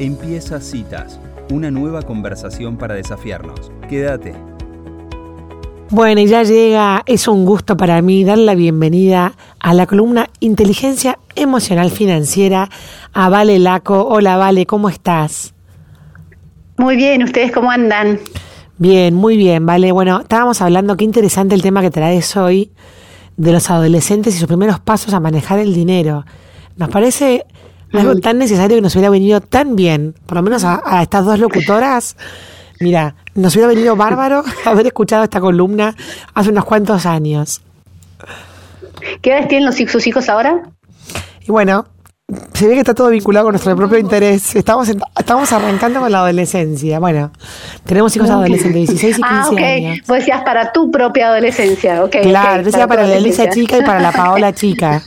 Empieza Citas, una nueva conversación para desafiarnos. Quédate. Bueno, y ya llega, es un gusto para mí dar la bienvenida a la columna Inteligencia Emocional Financiera a Vale Laco. Hola Vale, ¿cómo estás? Muy bien, ¿ustedes cómo andan? Bien, muy bien, Vale. Bueno, estábamos hablando, qué interesante el tema que traes hoy de los adolescentes y sus primeros pasos a manejar el dinero. Nos parece algo tan necesario que nos hubiera venido tan bien, por lo menos a, estas dos locutoras. Mira, nos hubiera venido bárbaro haber escuchado esta columna hace unos cuantos años. ¿Qué edades tienen los, sus hijos ahora? Y bueno, se ve que está todo vinculado con nuestro propio interés. Estamos, estamos arrancando con la adolescencia. Bueno, tenemos hijos adolescentes, 16 y 15 ah, okay. años. Vos decías para tu propia adolescencia, ok. Claro, decía para, la Elisa chica y para la Paola chica.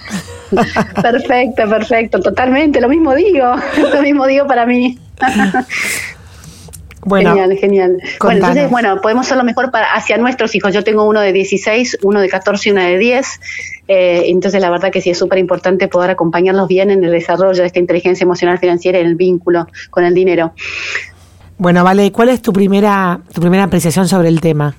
Perfecto, perfecto, totalmente, lo mismo digo, lo mismo digo para mí. Bueno, genial, genial. Bueno, entonces, bueno, podemos hacerlo mejor para hacia nuestros hijos. Yo tengo uno de 16, uno de 14 y una de 10. Eh, entonces, la verdad que sí es súper importante poder acompañarlos bien en el desarrollo de esta inteligencia emocional financiera y en el vínculo con el dinero. Bueno, vale, ¿cuál es tu primera, tu primera apreciación sobre el tema?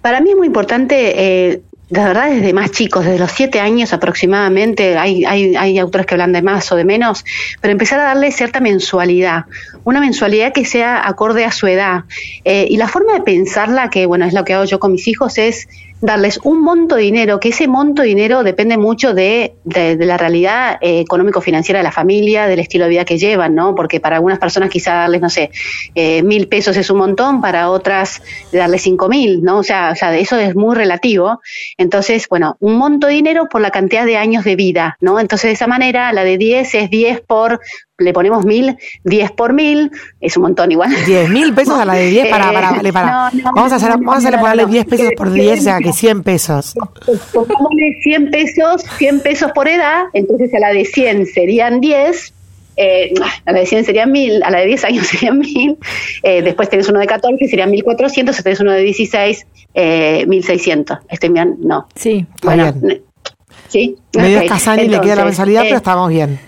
Para mí es muy importante eh, la verdad desde más chicos, desde los siete años aproximadamente, hay, hay, hay autores que hablan de más o de menos, pero empezar a darle cierta mensualidad, una mensualidad que sea acorde a su edad. Eh, y la forma de pensarla, que bueno, es lo que hago yo con mis hijos, es darles un monto de dinero, que ese monto de dinero depende mucho de, de, la realidad eh, económico-financiera de la familia, del estilo de vida que llevan, ¿no? Porque para algunas personas quizá darles, no sé, eh, mil pesos es un montón, para otras darles cinco mil, ¿no? O sea, o sea, eso es muy relativo. Entonces, bueno, un monto de dinero por la cantidad de años de vida, ¿no? Entonces, de esa manera, la de 10 es 10 por le ponemos mil, diez por mil, es un montón igual. Diez mil pesos a la de diez, para, para, vale, para. vamos a hacer, vamos a ponerle diez pesos por diez, o sea que cien pesos. Pongámosle cien pesos, cien pesos por edad, entonces a la de cien serían diez, eh, a la de 100 serían mil, a la de 10 años serían mil, eh, después tenés uno de 14, serían 1400, tenés uno de 16, eh, 1600. Este, no. Sí, bueno, bien. Sí. Medio okay. le queda la mensualidad, pero estamos bien.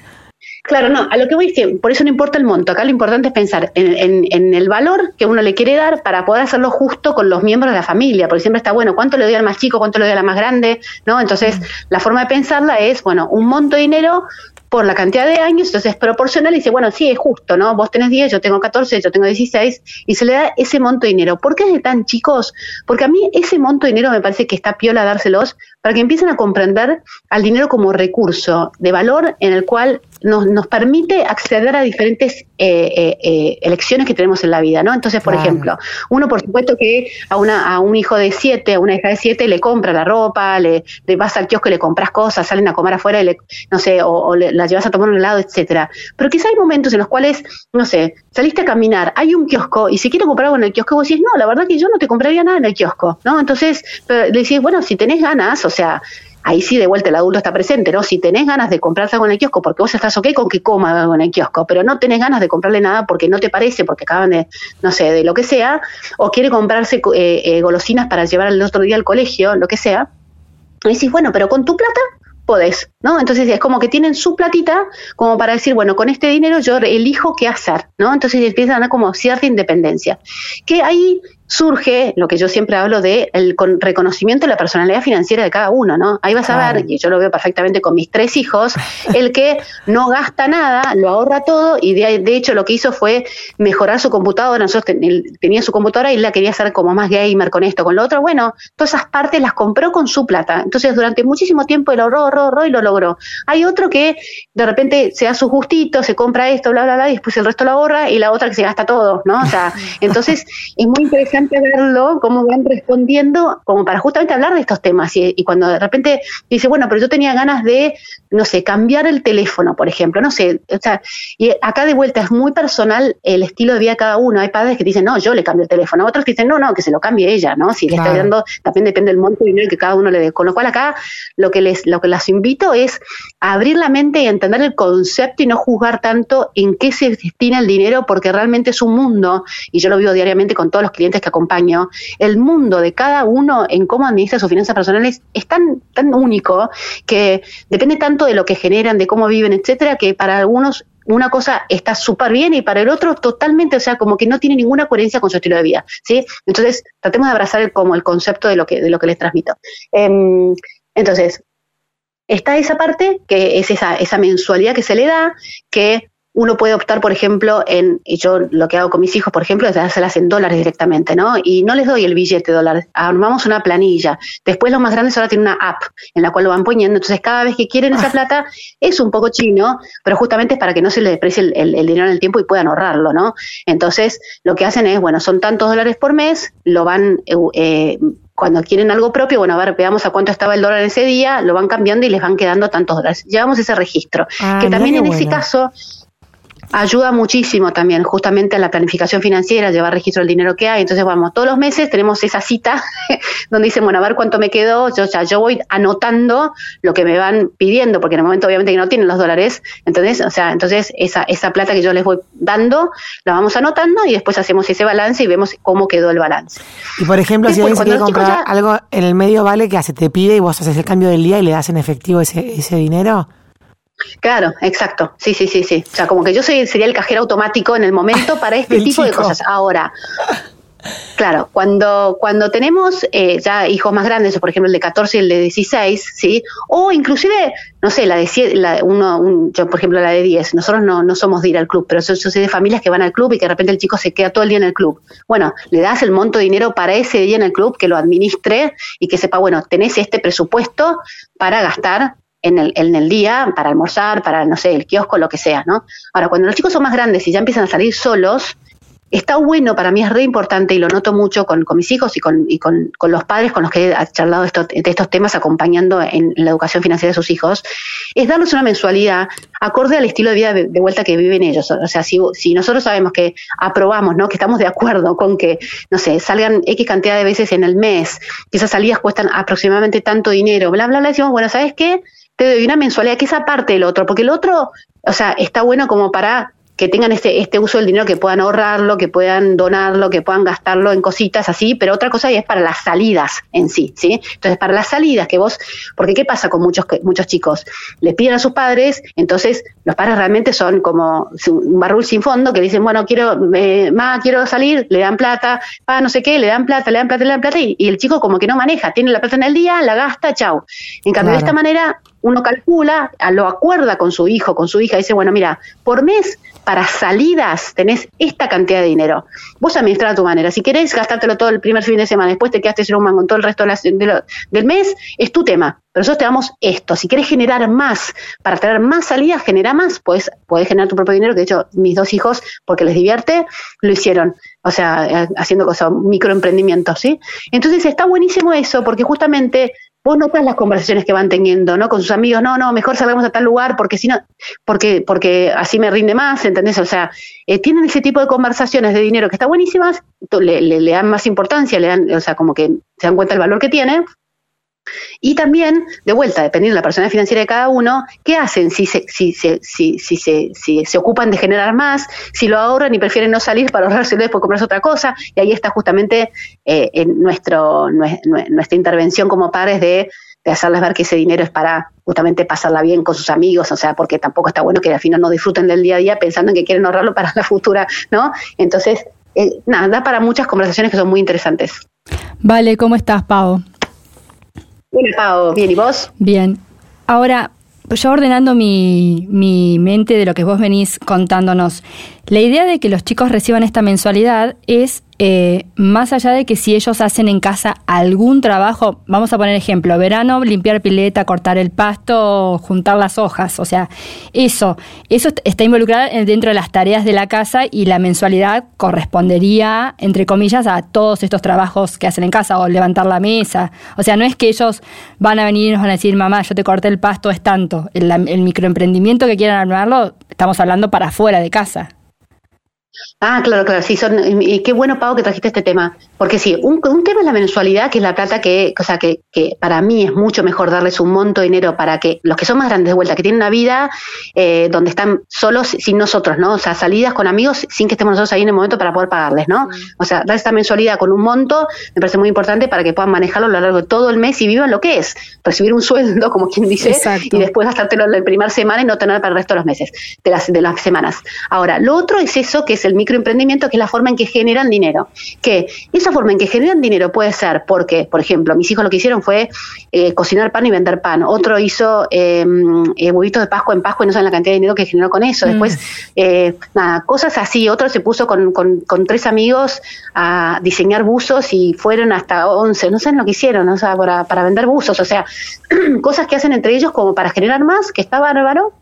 Claro, no, a lo que voy es que por eso no importa el monto, acá lo importante es pensar en, el valor que uno le quiere dar para poder hacerlo justo con los miembros de la familia, porque siempre está, bueno, ¿cuánto le doy al más chico, cuánto le doy al más grande? ¿no? Entonces, la forma de pensarla es, bueno, un monto de dinero por la cantidad de años, entonces es proporcional y dice, bueno, sí, es justo, ¿no? Vos tenés 10, yo tengo 14, yo tengo 16, y se le da ese monto de dinero. ¿Por qué es de tan chicos? Porque a mí ese monto de dinero me parece que está piola dárselos para que empiecen a comprender al dinero como recurso de valor en el cual nos, nos permite acceder a diferentes eh, eh, eh, elecciones que tenemos en la vida, ¿no? Entonces, por ejemplo, uno por supuesto que a, una, a un hijo de siete, a una hija de siete, le compra la ropa, le, le vas al kiosco y le compras cosas, salen a comer afuera y le, no sé, o, la llevas a tomar un helado, etcétera. Pero quizá hay momentos en los cuales, no sé, saliste a caminar, hay un kiosco y si quiero comprar algo en el kiosco, vos decís, no, la verdad que yo no te compraría nada en el kiosco, ¿no? Entonces, le decís, bueno, si tenés ganas, o sea, ahí sí de vuelta el adulto está presente, ¿no? Si tenés ganas de comprarse algo en el kiosco porque vos estás ok con que coma algo en el kiosco, pero no tenés ganas de comprarle nada porque no te parece, porque acaban de, no sé, de lo que sea, o quiere comprarse eh, eh, golosinas para llevar el otro día al colegio, lo que sea, y decís, bueno, pero con tu plata podés, ¿no? Entonces es como que tienen su platita como para decir, bueno, con este dinero yo elijo qué hacer, ¿no? Entonces empiezan a dar como cierta independencia. Que ahí surge lo que yo siempre hablo de el reconocimiento de la personalidad financiera de cada uno, ¿no? Ahí vas a ver, y yo lo veo perfectamente con mis tres hijos, el que no gasta nada, lo ahorra todo y de, de hecho lo que hizo fue mejorar su computadora. Nosotros tenía su computadora y la quería hacer como más gamer con esto, con lo otro. Bueno, todas esas partes las compró con su plata. Entonces durante muchísimo tiempo él ahorró, ahorró, ahorró y lo logró. Hay otro que de repente se da su gustito, se compra esto, bla, bla, bla, y después el resto lo ahorra y la otra que se gasta todo, ¿no? O sea, entonces es muy interesante verlo, cómo van respondiendo, como para justamente hablar de estos temas. Y, y, cuando de repente dice, bueno, pero yo tenía ganas de, no sé, cambiar el teléfono, por ejemplo, no sé, o sea, y acá de vuelta es muy personal el estilo de vida de cada uno. Hay padres que dicen, no, yo le cambio el teléfono, otros que dicen, no, no, que se lo cambie ella, ¿no? Si le está dando, también depende del monto de dinero que cada uno le dé. Con lo cual acá lo que les, lo que las invito es a abrir la mente y entender el concepto y no juzgar tanto en qué se destina el dinero, porque realmente es un mundo, y yo lo vivo diariamente con todos los clientes que acompaño, el mundo de cada uno en cómo administra sus finanzas personales es tan, tan único que depende tanto de lo que generan, de cómo viven, etcétera, que para algunos una cosa está súper bien y para el otro totalmente, o sea, como que no tiene ninguna coherencia con su estilo de vida, ¿sí? Entonces, tratemos de abrazar como el concepto de lo que, de lo que les transmito. Em, entonces, está esa parte, que es esa, esa mensualidad que se le da, que uno puede optar, por ejemplo, en, y yo lo que hago con mis hijos, por ejemplo, es dárselas en dólares directamente, ¿no? Y no les doy el billete de dólares, armamos una planilla. Después los más grandes ahora tienen una app en la cual lo van poniendo, entonces cada vez que quieren esa ah. plata es un poco chino, pero justamente es para que no se les desprecie el, dinero en el tiempo y puedan ahorrarlo, ¿no? Entonces lo que hacen es, bueno, son tantos dólares por mes, lo van... Eh, eh cuando quieren algo propio, bueno, a ver, veamos a cuánto estaba el dólar ese día, lo van cambiando y les van quedando tantos dólares. Llevamos ese registro, ah, que también en ese caso ayuda muchísimo también justamente a la planificación financiera, llevar registro del dinero que hay. Entonces, vamos, todos los meses tenemos esa cita donde dicen, bueno, a ver cuánto me quedó. Yo, o sea, yo voy anotando lo que me van pidiendo, porque en el momento obviamente que no tienen los dólares. Entonces, o sea, entonces esa, esa plata que yo les voy dando, la vamos anotando y después hacemos ese balance y vemos cómo quedó el balance. Y por ejemplo, si alguien quiere comprar algo en el medio vale que se te pide y vos haces el cambio del día y le das en efectivo ese, ese dinero. Claro, exacto. Sí, sí, sí, sí. O sea, como que yo soy, sería el cajero automático en el momento para este tipo de cosas. Ahora, Claro, cuando, cuando tenemos eh, ya hijos más grandes, por ejemplo el de 14 y el de 16, ¿sí? O inclusive, no sé, la de la, uno, yo por ejemplo la de 10, nosotros no, no somos de ir al club, pero yo, soy de familias que van al club y que de repente el chico se queda todo el día en el club. Bueno, le das el monto de dinero para ese día en el club, que lo administre y que sepa, bueno, tenés este presupuesto para gastar en el, en el día para almorzar, para, no sé, el kiosco, lo que sea, ¿no? Ahora, cuando los chicos son más grandes y ya empiezan a salir solos, está bueno, para mí es re importante y lo noto mucho con, con mis hijos y, con, y con, con, los padres con los que he charlado esto, de estos temas acompañando en, la educación financiera de sus hijos, es darles una mensualidad acorde al estilo de vida de, vuelta que viven ellos. O sea, si, si, nosotros sabemos que aprobamos, ¿no? que estamos de acuerdo con que, no sé, salgan X cantidad de veces en el mes, que esas salidas cuestan aproximadamente tanto dinero, bla, bla, bla, decimos, bueno, ¿sabes qué? Te doy una mensualidad, que esa parte del otro, porque el otro, o sea, está bueno como para que tengan este, este uso del dinero, que puedan ahorrarlo, que puedan donarlo, que puedan gastarlo en cositas así, pero otra cosa es para las salidas en sí, ¿sí? Entonces, para las salidas que vos, porque ¿qué pasa con muchos, muchos chicos? Le piden a sus padres, entonces los padres realmente son como un barrul sin fondo que dicen, bueno, quiero, eh, más quiero salir, le dan plata, pa, no sé qué, le dan plata, le dan plata, le dan plata, y, el chico como que no maneja, tiene la plata en el día, la gasta, chau. En cambio, de esta manera, uno calcula, lo acuerda con su hijo, con su hija, dice, bueno, mira, por mes para salidas tenés esta cantidad de dinero. Vos administrás a tu manera. Si querés gastártelo todo el primer fin de semana, después te quedaste sin un mango todo el resto del mes, es tu tema. Pero nosotros te damos esto. Si querés generar más, para traer más salidas, genera más, pues podés generar tu propio dinero. Que de hecho, mis dos hijos, porque les divierte, lo hicieron. O sea, haciendo cosas, microemprendimientos, ¿sí? Entonces está buenísimo eso, porque justamente vos notas las conversaciones que van teniendo, ¿no? Con sus amigos, no, no, mejor salgamos a tal lugar porque si no, porque, porque así me rinde más, ¿entendés? O sea, eh, tienen ese tipo de conversaciones de dinero que está buenísimas, le, le, dan más importancia, le dan, o sea, como que se dan cuenta del valor que tiene, y también, de vuelta, dependiendo de la persona financiera de cada uno, ¿qué hacen si se, si, si, si, se, si se ocupan de generar más, si lo ahorran y prefieren no salir para ahorrarse después comprarse otra cosa? Y ahí está justamente eh, en nuestro, nuestra intervención como padres de, de hacerles ver que ese dinero es para justamente pasarla bien con sus amigos, o sea, porque tampoco está bueno que al final no disfruten del día a día pensando en que quieren ahorrarlo para la futura, ¿no? Entonces, eh, nada, da para muchas conversaciones que son muy interesantes. Vale, ¿cómo estás, Pau? Bien, bien, ¿y vos? Bien. Ahora, yo ordenando mi, mi mente de lo que vos venís contándonos, la idea de que los chicos reciban esta mensualidad es eh, más allá de que si ellos hacen en casa algún trabajo, vamos a poner ejemplo, verano, limpiar pileta, cortar el pasto, juntar las hojas, o sea, eso, eso está involucrado dentro de las tareas de la casa y la mensualidad correspondería, entre comillas, a todos estos trabajos que hacen en casa o levantar la mesa. O sea, no es que ellos van a venir y nos van a decir, mamá, yo te corté el pasto, es tanto. El, el microemprendimiento que quieran armarlo, estamos hablando para afuera de casa. Ah, claro, claro, sí, son, y qué bueno, Pau, que trajiste este tema. Porque sí, un, tema es la mensualidad, que es la plata que, o sea, que, que para mí es mucho mejor darles un monto de dinero para que los que son más grandes de vuelta, que tienen una vida eh, donde están solos sin nosotros, ¿no? O sea, salidas con amigos sin que estemos nosotros ahí en el momento para poder pagarles, ¿no? O sea, dar esta mensualidad con un monto me parece muy importante para que puedan manejarlo a lo largo de todo el mes y vivan lo que es, recibir un sueldo, como quien dice, y después gastártelo en la primera semana y no tener para el resto de los meses, de las, de las semanas. Ahora, lo otro es eso, que es el microemprendimiento, que es la forma en que generan dinero. Que esa forma en que generan dinero puede ser porque, por ejemplo, mis hijos lo que hicieron fue eh, cocinar pan y vender pan. Otro hizo eh, eh, huevitos de Pascua en Pascua y no saben la cantidad de dinero que generó con eso. Mm. Después, eh, nada, cosas así. Otro se puso con, con, tres amigos a diseñar buzos y fueron hasta 11. No saben lo que hicieron, o sea, para, para vender buzos. O sea, cosas que hacen entre ellos como para generar más, que está bárbaro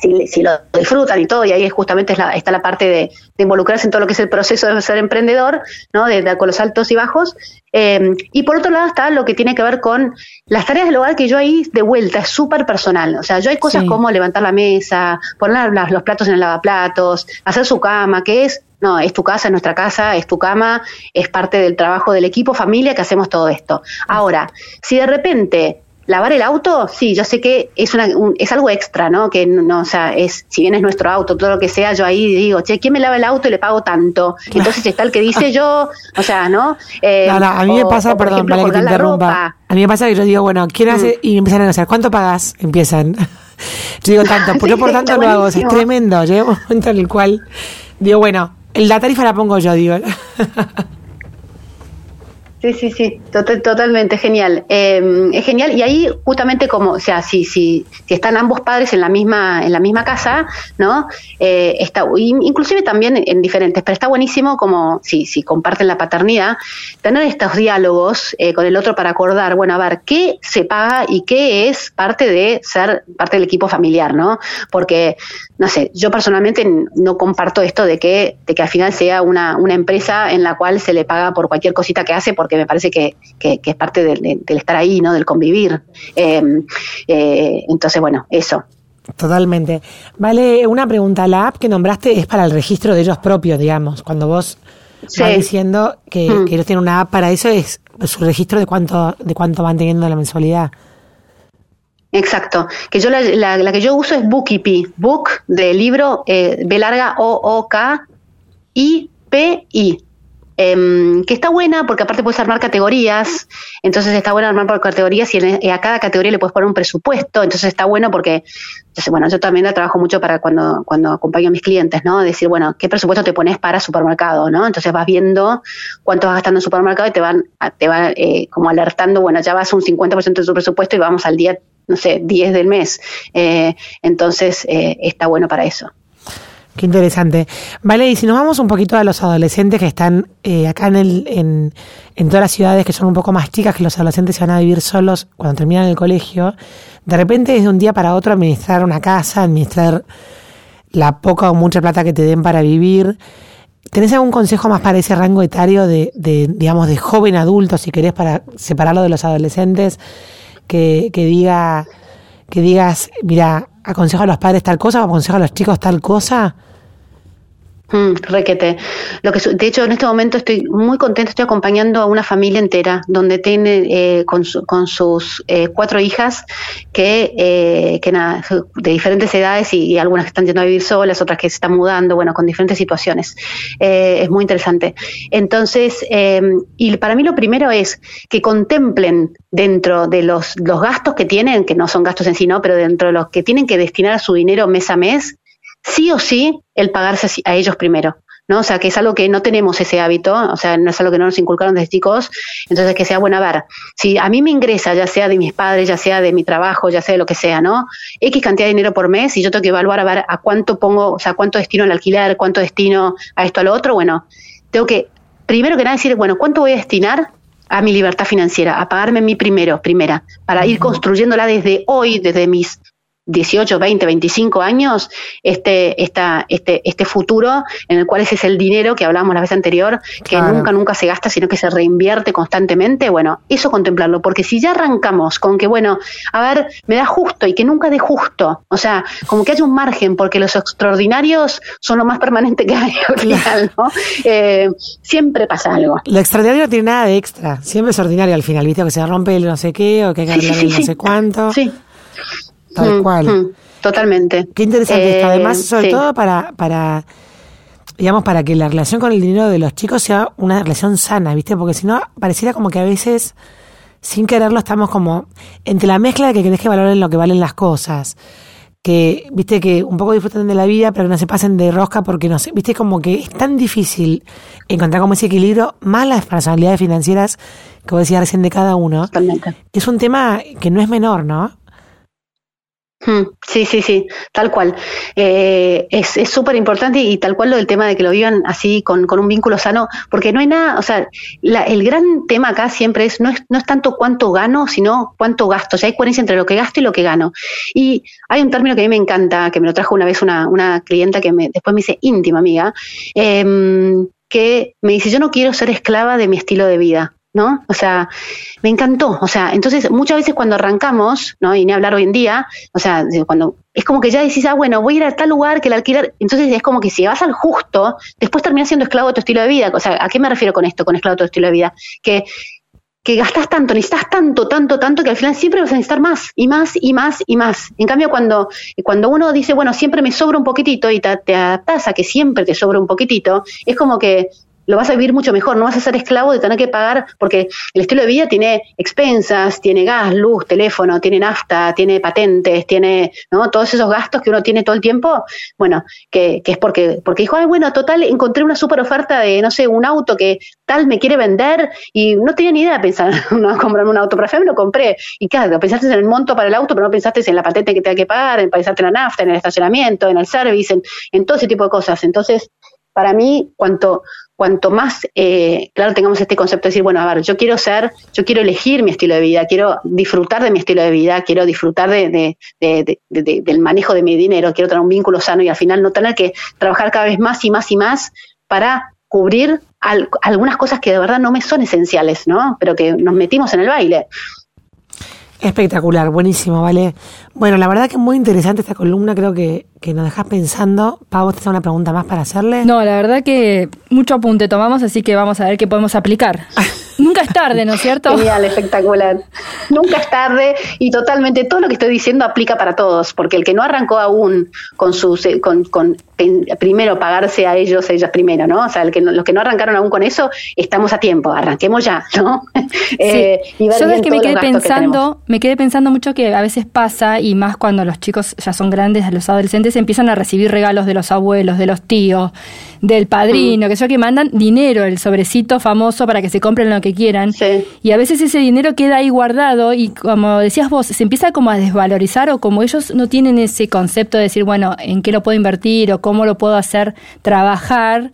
si, lo disfrutan y todo, y ahí es justamente está la parte de, involucrarse en todo lo que es el proceso de ser emprendedor, ¿no? De, con los altos y bajos. Eh, y por otro lado está lo que tiene que ver con las tareas del hogar, que yo ahí de vuelta es súper personal. O sea, yo hay cosas como levantar la mesa, poner los platos en el lavaplatos, hacer su cama, que es no, es tu casa, es nuestra casa, es tu cama, es parte del trabajo del equipo, familia, que hacemos todo esto. Ahora, si de repente lavar el auto, sí, yo sé que es una, es algo extra, ¿no? Que no, o sea, es, si bien es nuestro auto, todo lo que sea, yo ahí digo, che, ¿quién me lava el auto y le pago tanto? Entonces está el que dice yo, o sea, ¿no? Eh, no, no a mí me pasa, perdón, para que te interrumpa. A mí me pasa que yo digo, bueno, ¿quién hace? Mm. Y empiezan a negociar, ¿cuánto pagas? Empiezan. yo digo tanto, pues yo por tanto lo hago, es tremendo. Llega un momento en el cual digo, bueno, la tarifa la pongo yo, digo. Sí, sí, sí, totalmente, genial. Em, es genial y ahí justamente como, o sea, si, si, si están ambos padres en la misma, en la misma casa, ¿no? Eh, está, inclusive también en diferentes, pero está buenísimo como si, si comparten la paternidad, tener estos diálogos eh, con el otro para acordar, bueno, a ver, ¿qué se paga y qué es parte de ser parte del equipo familiar, ¿no? Porque, no sé, yo personalmente no comparto esto de que, de que al final sea una, una empresa en la cual se le paga por cualquier cosita que hace, porque me parece que, es parte del, estar ahí, ¿no? Del convivir. Eh, eh, entonces, bueno, eso. Totalmente. Vale, una pregunta. La app que nombraste es para el registro de ellos propios, digamos. Cuando vos vas diciendo que, mm. que, ellos tienen una app para eso, es su registro de cuánto, de cuánto van teniendo la mensualidad. Exacto. Que yo la, la, que yo uso es Bookipy. Book de libro eh, B larga O O K I P I. Em, que está buena porque aparte puedes armar categorías, entonces está bueno armar por categorías y eh, a cada categoría le puedes poner un presupuesto, entonces está bueno porque, entonces, bueno, yo también la trabajo mucho para cuando, cuando acompaño a mis clientes, ¿no? Decir, bueno, ¿qué presupuesto te pones para supermercado, ¿no? Entonces vas viendo cuánto vas gastando en supermercado y te van, te van eh, como alertando, bueno, ya vas un 50% de tu presupuesto y vamos al día, no sé, 10 del mes. Eh, entonces está bueno para eso. Qué interesante. Vale, y si nos vamos un poquito a los adolescentes que están eh, acá en, el, en, todas las ciudades que son un poco más chicas, que los adolescentes se van a vivir solos cuando terminan el colegio, de repente desde un día para otro administrar una casa, administrar la poca o mucha plata que te den para vivir. ¿Tenés algún consejo más para ese rango etario de, de digamos, de joven adulto, si querés, para separarlo de los adolescentes, que, que diga, que digas, mira, aconsejo a los padres tal cosa, aconsejo a los chicos tal cosa? Mm, requete. Lo que, de hecho, en este momento estoy muy contenta, estoy acompañando a una familia entera, donde tiene eh, con, con, sus eh, cuatro hijas que, eh, que nada, de diferentes edades y, algunas que están yendo a vivir solas, otras que se están mudando, bueno, con diferentes situaciones. es muy interesante. Entonces, y para mí lo primero es que contemplen dentro de los, los gastos que tienen, que no son gastos en sí, ¿no? Pero dentro de los que tienen que destinar a su dinero mes a mes, sí o sí el pagarse a ellos primero. ¿no? O sea, que es algo que no tenemos ese hábito, o sea, no es algo que no nos inculcaron desde chicos, entonces que sea bueno, a ver, si a mí me ingresa, ya sea de mis padres, ya sea de mi trabajo, ya sea de lo que sea, ¿no? X cantidad de dinero por mes y yo tengo que evaluar a ver a cuánto pongo, o sea, cuánto destino al alquiler, cuánto destino a esto, a lo otro, bueno, tengo que, primero que nada, decir, bueno, ¿cuánto voy a destinar a mi libertad financiera, a pagarme mi primero, primera, para ir construyéndola desde hoy, desde mis 18, 20, 25 años este, esta, este, este futuro en el cual ese es el dinero que hablábamos la vez anterior, que nunca, nunca se gasta, sino que se reinvierte constantemente. Bueno, eso contemplarlo, porque si ya arrancamos con que, bueno, a ver, me da justo y que nunca dé justo, o sea, como que haya un margen, porque los extraordinarios son lo más permanente que hay al final, ¿no? Eh, siempre pasa algo. Lo extraordinario no tiene nada de extra, siempre es ordinario al final, ¿viste? Que se rompe el no sé qué o que hay que arreglar el no sé cuánto. Sí. Tal mm, cual. Mm, totalmente. Qué interesante esto. Además, eh, sobre todo para, para, digamos, para que la relación con el dinero de los chicos sea una relación sana, ¿viste? Porque si no, pareciera como que a veces, sin quererlo, estamos como entre la mezcla de que querés que valoren lo que valen las cosas. Que, viste, que un poco disfruten de la vida, pero que no se pasen de rosca porque no sé, viste, como que es tan difícil encontrar como ese equilibrio, más las responsabilidades financieras que vos decías recién de cada uno. Totalmente. Es un tema que no es menor, ¿no? Hmm, sí, sí, sí, tal cual. Eh, es súper importante y tal cual lo del tema de que lo vivan así con, con un vínculo sano, porque no hay nada, o sea, el gran tema acá siempre es no, es, no es tanto cuánto gano, sino cuánto gasto. O sea, hay coherencia entre lo que gasto y lo que gano. Y hay un término que a mí me encanta, que me lo trajo una vez una, una clienta que me, después me dice íntima amiga, em, que me dice, yo no quiero ser esclava de mi estilo de vida. ¿No? O sea, me encantó. O sea, entonces muchas veces cuando arrancamos, ¿no? Y ni hablar hoy en día, o sea, cuando es como que ya decís, ah, bueno, voy a ir a tal lugar que el alquiler, entonces es como que si vas al justo, después terminas siendo esclavo de tu estilo de vida. O sea, ¿a qué me refiero con esto, con esclavo de tu estilo de vida? Que que gastas tanto, necesitas tanto, tanto, tanto, que al final siempre vas a necesitar más y más y más y más. En cambio, cuando, cuando uno dice, bueno, siempre me sobra un poquitito y te, te adaptas a que siempre te sobra un poquitito, es como que lo vas a vivir mucho mejor, no vas a ser esclavo de tener que pagar, porque el estilo de vida tiene expensas, tiene gas, luz, teléfono, tiene nafta, tiene patentes, tiene, ¿no? Todos esos gastos que uno tiene todo el tiempo, bueno, que, que es porque, porque dijo, ay, bueno, total, encontré una super oferta de, no sé, un auto que tal me quiere vender y no tenía ni idea de pensar, no, comprarme un auto, pero al lo compré. Y claro, pensaste en el monto para el auto, pero no pensaste en la patente que te hay que pagar, en pensarte en la nafta, en el estacionamiento, en el service, en, en todo ese tipo de cosas. Entonces, para mí, cuanto, cuanto más eh, claro tengamos este concepto de decir, bueno, a ver, yo quiero ser, yo quiero elegir mi estilo de vida, quiero disfrutar de mi estilo de vida, quiero disfrutar de, del manejo de mi dinero, quiero tener un vínculo sano y al final no tener que trabajar cada vez más y más y más para cubrir algunas cosas que de verdad no me son esenciales, ¿no? Pero que nos metimos en el baile. Espectacular, buenísimo, ¿vale? Bueno, la verdad que es muy interesante esta columna, creo que, que nos dejas pensando. Pau, ¿te una pregunta más para hacerle? No, la verdad que mucho apunte tomamos, así que vamos a ver qué podemos aplicar. Nunca es tarde, ¿no es cierto? Genial, espectacular. Nunca es tarde y totalmente todo lo que estoy diciendo aplica para todos, porque el que no arrancó aún con sus, con, con primero pagarse a ellos, ellas primero, ¿no? O sea, el que los que no arrancaron aún con eso, estamos a tiempo, arranquemos ya, ¿no? Eh, Yo es que me quedé pensando, me quedé pensando mucho que a veces pasa, y más cuando los chicos ya son grandes, los adolescentes empiezan a recibir regalos de los abuelos, de los tíos, del padrino, mm. que yo que mandan dinero, el sobrecito famoso para que se compren lo que quieran. Y a veces ese dinero queda ahí guardado y como decías vos, se empieza como a desvalorizar o como ellos no tienen ese concepto de decir, bueno, ¿en qué lo puedo invertir o cómo lo puedo hacer trabajar?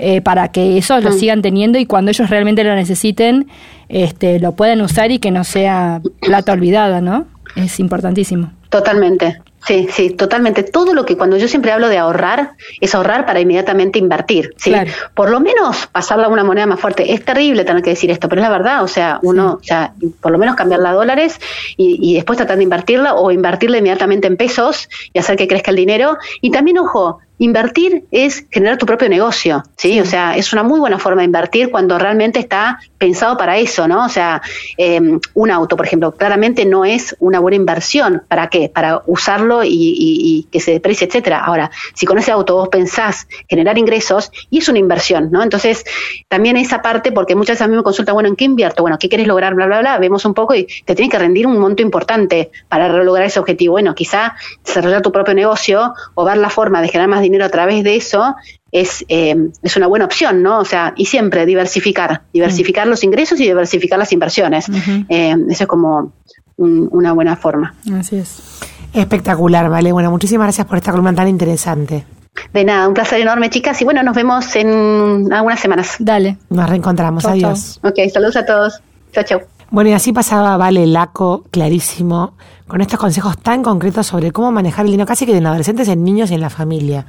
Eh, para que eso lo mm. sigan teniendo y cuando ellos realmente lo necesiten, este, lo puedan usar y que no sea plata olvidada, ¿no? Es importantísimo. Totalmente. Sí, sí, totalmente. Todo lo que cuando yo siempre hablo de ahorrar, es ahorrar para inmediatamente invertir. ¿sí? Por lo menos pasarla a una moneda más fuerte. Es terrible tener que decir esto, pero es la verdad. O sea, uno, o sea, por lo menos cambiarla a dólares y, y después tratar de invertirla o invertirla inmediatamente en pesos y hacer que crezca el dinero. Y también, ojo, Invertir es generar tu propio negocio, ¿sí? O sea, es una muy buena forma de invertir cuando realmente está pensado para eso, ¿no? O sea, em, un auto, por ejemplo, claramente no es una buena inversión. ¿Para qué? Para usarlo y, que se deprecie, etcétera. Ahora, si con ese auto vos pensás generar ingresos, y es una inversión, ¿no? Entonces, también esa parte, porque muchas veces a mí me consultan, bueno, ¿en qué invierto? Bueno, ¿qué quieres lograr? Bla, bla, bla. Vemos un poco y te tiene que rendir un monto importante para lograr ese objetivo. Bueno, quizá desarrollar tu propio negocio o ver la forma de generar más dinero a través de eso es, eh, es una buena opción, ¿no? O sea, y siempre diversificar, diversificar los ingresos y diversificar las inversiones. Eh, eso es como una buena forma. Así es. Espectacular, vale. Bueno, muchísimas gracias por esta columna tan interesante. De nada, un placer enorme, chicas. Y bueno, nos vemos en algunas semanas. Dale. Nos reencontramos. Adiós. Ok, saludos a todos. Chao, chao. Bueno, y así pasaba Vale Laco, clarísimo, con estos consejos tan concretos sobre cómo manejar el dinero, casi que en adolescentes, en niños y en la familia.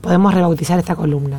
Podemos rebautizar esta columna.